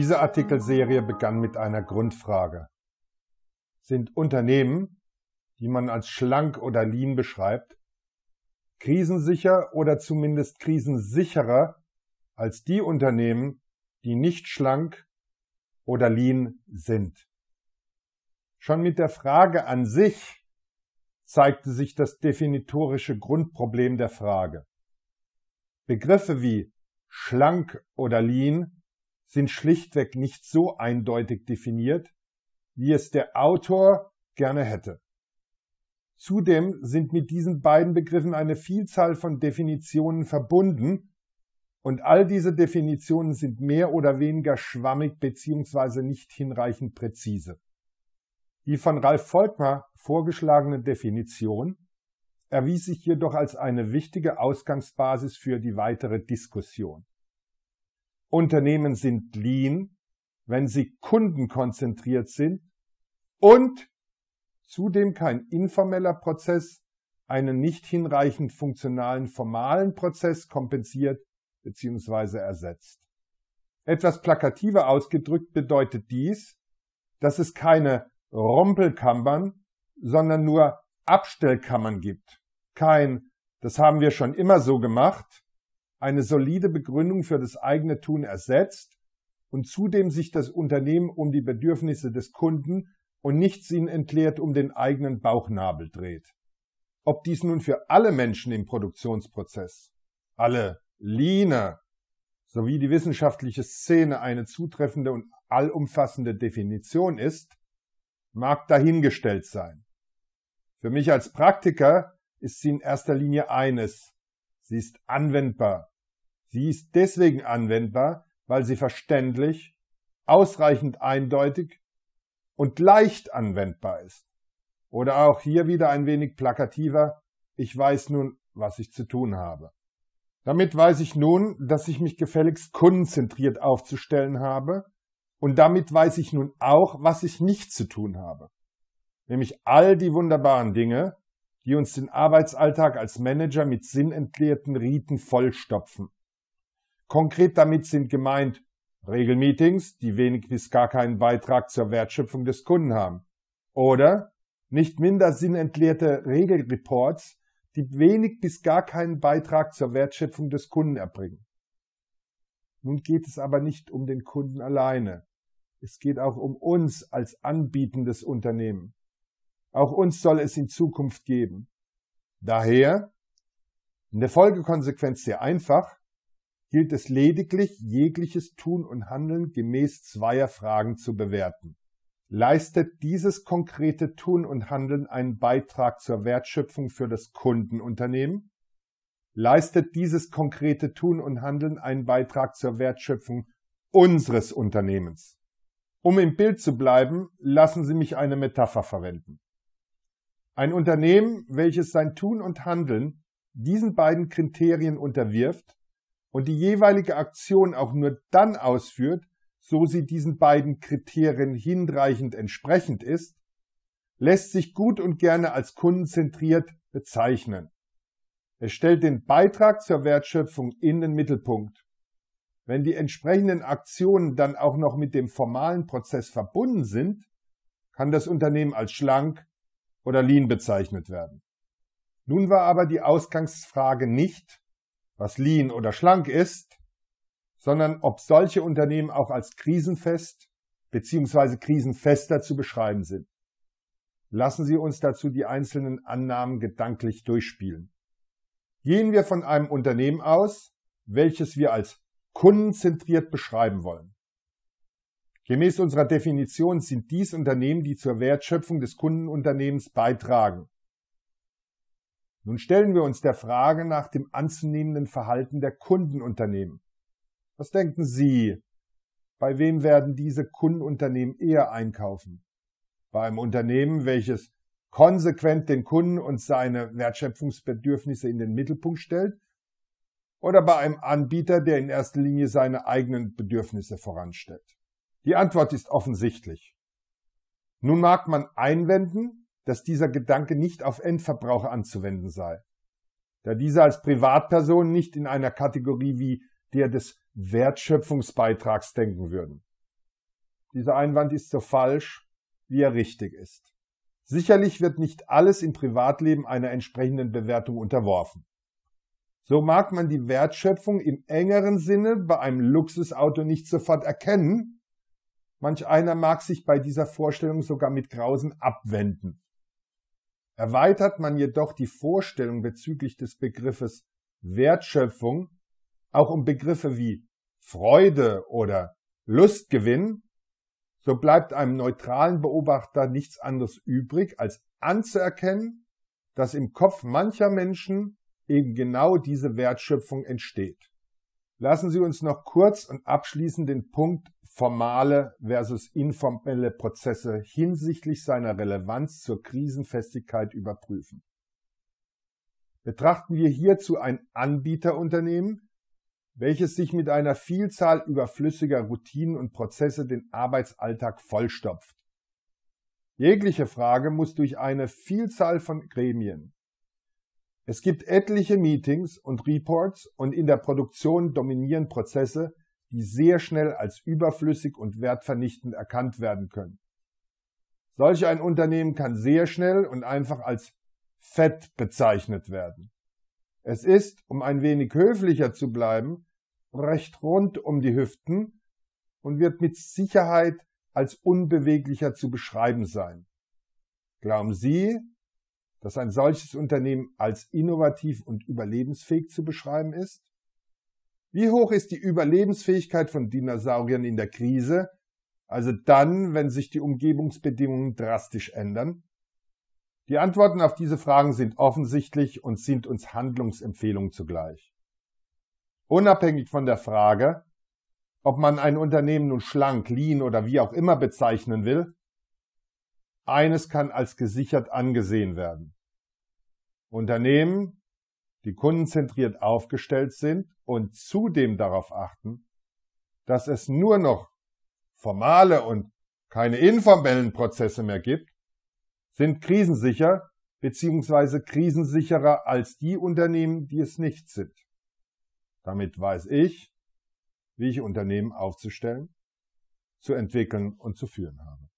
Diese Artikelserie begann mit einer Grundfrage. Sind Unternehmen, die man als schlank oder lean beschreibt, krisensicher oder zumindest krisensicherer als die Unternehmen, die nicht schlank oder lean sind? Schon mit der Frage an sich zeigte sich das definitorische Grundproblem der Frage. Begriffe wie schlank oder lean sind schlichtweg nicht so eindeutig definiert, wie es der Autor gerne hätte. Zudem sind mit diesen beiden Begriffen eine Vielzahl von Definitionen verbunden und all diese Definitionen sind mehr oder weniger schwammig bzw. nicht hinreichend präzise. Die von Ralf Volkmar vorgeschlagene Definition erwies sich jedoch als eine wichtige Ausgangsbasis für die weitere Diskussion. Unternehmen sind lean, wenn sie kundenkonzentriert sind und zudem kein informeller Prozess einen nicht hinreichend funktionalen formalen Prozess kompensiert bzw. ersetzt. Etwas plakativer ausgedrückt bedeutet dies, dass es keine Rumpelkammern, sondern nur Abstellkammern gibt. Kein, das haben wir schon immer so gemacht, eine solide Begründung für das eigene Tun ersetzt und zudem sich das Unternehmen um die Bedürfnisse des Kunden und nicht sinnentleert um den eigenen Bauchnabel dreht. Ob dies nun für alle Menschen im Produktionsprozess, alle Leaner sowie die wissenschaftliche Szene eine zutreffende und allumfassende Definition ist, mag dahingestellt sein. Für mich als Praktiker ist sie in erster Linie eines. Sie ist anwendbar. Sie ist deswegen anwendbar, weil sie verständlich, ausreichend eindeutig und leicht anwendbar ist. Oder auch hier wieder ein wenig plakativer, ich weiß nun, was ich zu tun habe. Damit weiß ich nun, dass ich mich gefälligst kundenzentriert aufzustellen habe und damit weiß ich nun auch, was ich nicht zu tun habe. Nämlich all die wunderbaren Dinge, die uns den Arbeitsalltag als Manager mit sinnentleerten Riten vollstopfen. Konkret damit sind gemeint Regelmeetings, die wenig bis gar keinen Beitrag zur Wertschöpfung des Kunden haben. Oder nicht minder sinnentleerte Regelreports, die wenig bis gar keinen Beitrag zur Wertschöpfung des Kunden erbringen. Nun geht es aber nicht um den Kunden alleine. Es geht auch um uns als anbietendes Unternehmen. Auch uns soll es in Zukunft geben. Daher, in der Folgekonsequenz sehr einfach, gilt es lediglich, jegliches Tun und Handeln gemäß zweier Fragen zu bewerten. Leistet dieses konkrete Tun und Handeln einen Beitrag zur Wertschöpfung für das Kundenunternehmen? Leistet dieses konkrete Tun und Handeln einen Beitrag zur Wertschöpfung unseres Unternehmens? Um im Bild zu bleiben, lassen Sie mich eine Metapher verwenden. Ein Unternehmen, welches sein Tun und Handeln diesen beiden Kriterien unterwirft, und die jeweilige Aktion auch nur dann ausführt, so sie diesen beiden Kriterien hinreichend entsprechend ist, lässt sich gut und gerne als kundenzentriert bezeichnen. Es stellt den Beitrag zur Wertschöpfung in den Mittelpunkt. Wenn die entsprechenden Aktionen dann auch noch mit dem formalen Prozess verbunden sind, kann das Unternehmen als schlank oder lean bezeichnet werden. Nun war aber die Ausgangsfrage nicht, was lean oder schlank ist, sondern ob solche Unternehmen auch als krisenfest bzw. krisenfester zu beschreiben sind. Lassen Sie uns dazu die einzelnen Annahmen gedanklich durchspielen. Gehen wir von einem Unternehmen aus, welches wir als kundenzentriert beschreiben wollen. Gemäß unserer Definition sind dies Unternehmen, die zur Wertschöpfung des Kundenunternehmens beitragen. Nun stellen wir uns der Frage nach dem anzunehmenden Verhalten der Kundenunternehmen. Was denken Sie? Bei wem werden diese Kundenunternehmen eher einkaufen? Bei einem Unternehmen, welches konsequent den Kunden und seine Wertschöpfungsbedürfnisse in den Mittelpunkt stellt? Oder bei einem Anbieter, der in erster Linie seine eigenen Bedürfnisse voranstellt? Die Antwort ist offensichtlich. Nun mag man einwenden, dass dieser Gedanke nicht auf Endverbraucher anzuwenden sei, da dieser als Privatperson nicht in einer Kategorie wie der des Wertschöpfungsbeitrags denken würden. Dieser Einwand ist so falsch, wie er richtig ist. Sicherlich wird nicht alles im Privatleben einer entsprechenden Bewertung unterworfen. So mag man die Wertschöpfung im engeren Sinne bei einem Luxusauto nicht sofort erkennen. Manch einer mag sich bei dieser Vorstellung sogar mit Grausen abwenden. Erweitert man jedoch die Vorstellung bezüglich des Begriffes Wertschöpfung auch um Begriffe wie Freude oder Lustgewinn, so bleibt einem neutralen Beobachter nichts anderes übrig, als anzuerkennen, dass im Kopf mancher Menschen eben genau diese Wertschöpfung entsteht. Lassen Sie uns noch kurz und abschließend den Punkt formale versus informelle Prozesse hinsichtlich seiner Relevanz zur Krisenfestigkeit überprüfen. Betrachten wir hierzu ein Anbieterunternehmen, welches sich mit einer Vielzahl überflüssiger Routinen und Prozesse den Arbeitsalltag vollstopft. Jegliche Frage muss durch eine Vielzahl von Gremien. Es gibt etliche Meetings und Reports und in der Produktion dominieren Prozesse, die sehr schnell als überflüssig und wertvernichtend erkannt werden können. Solch ein Unternehmen kann sehr schnell und einfach als Fett bezeichnet werden. Es ist, um ein wenig höflicher zu bleiben, recht rund um die Hüften und wird mit Sicherheit als unbeweglicher zu beschreiben sein. Glauben Sie, dass ein solches Unternehmen als innovativ und überlebensfähig zu beschreiben ist? Wie hoch ist die Überlebensfähigkeit von Dinosauriern in der Krise, also dann, wenn sich die Umgebungsbedingungen drastisch ändern? Die Antworten auf diese Fragen sind offensichtlich und sind uns Handlungsempfehlungen zugleich. Unabhängig von der Frage, ob man ein Unternehmen nun schlank, lean oder wie auch immer bezeichnen will, eines kann als gesichert angesehen werden. Unternehmen, die kundenzentriert aufgestellt sind und zudem darauf achten, dass es nur noch formale und keine informellen Prozesse mehr gibt, sind krisensicher bzw. krisensicherer als die Unternehmen, die es nicht sind. Damit weiß ich, wie ich Unternehmen aufzustellen, zu entwickeln und zu führen habe.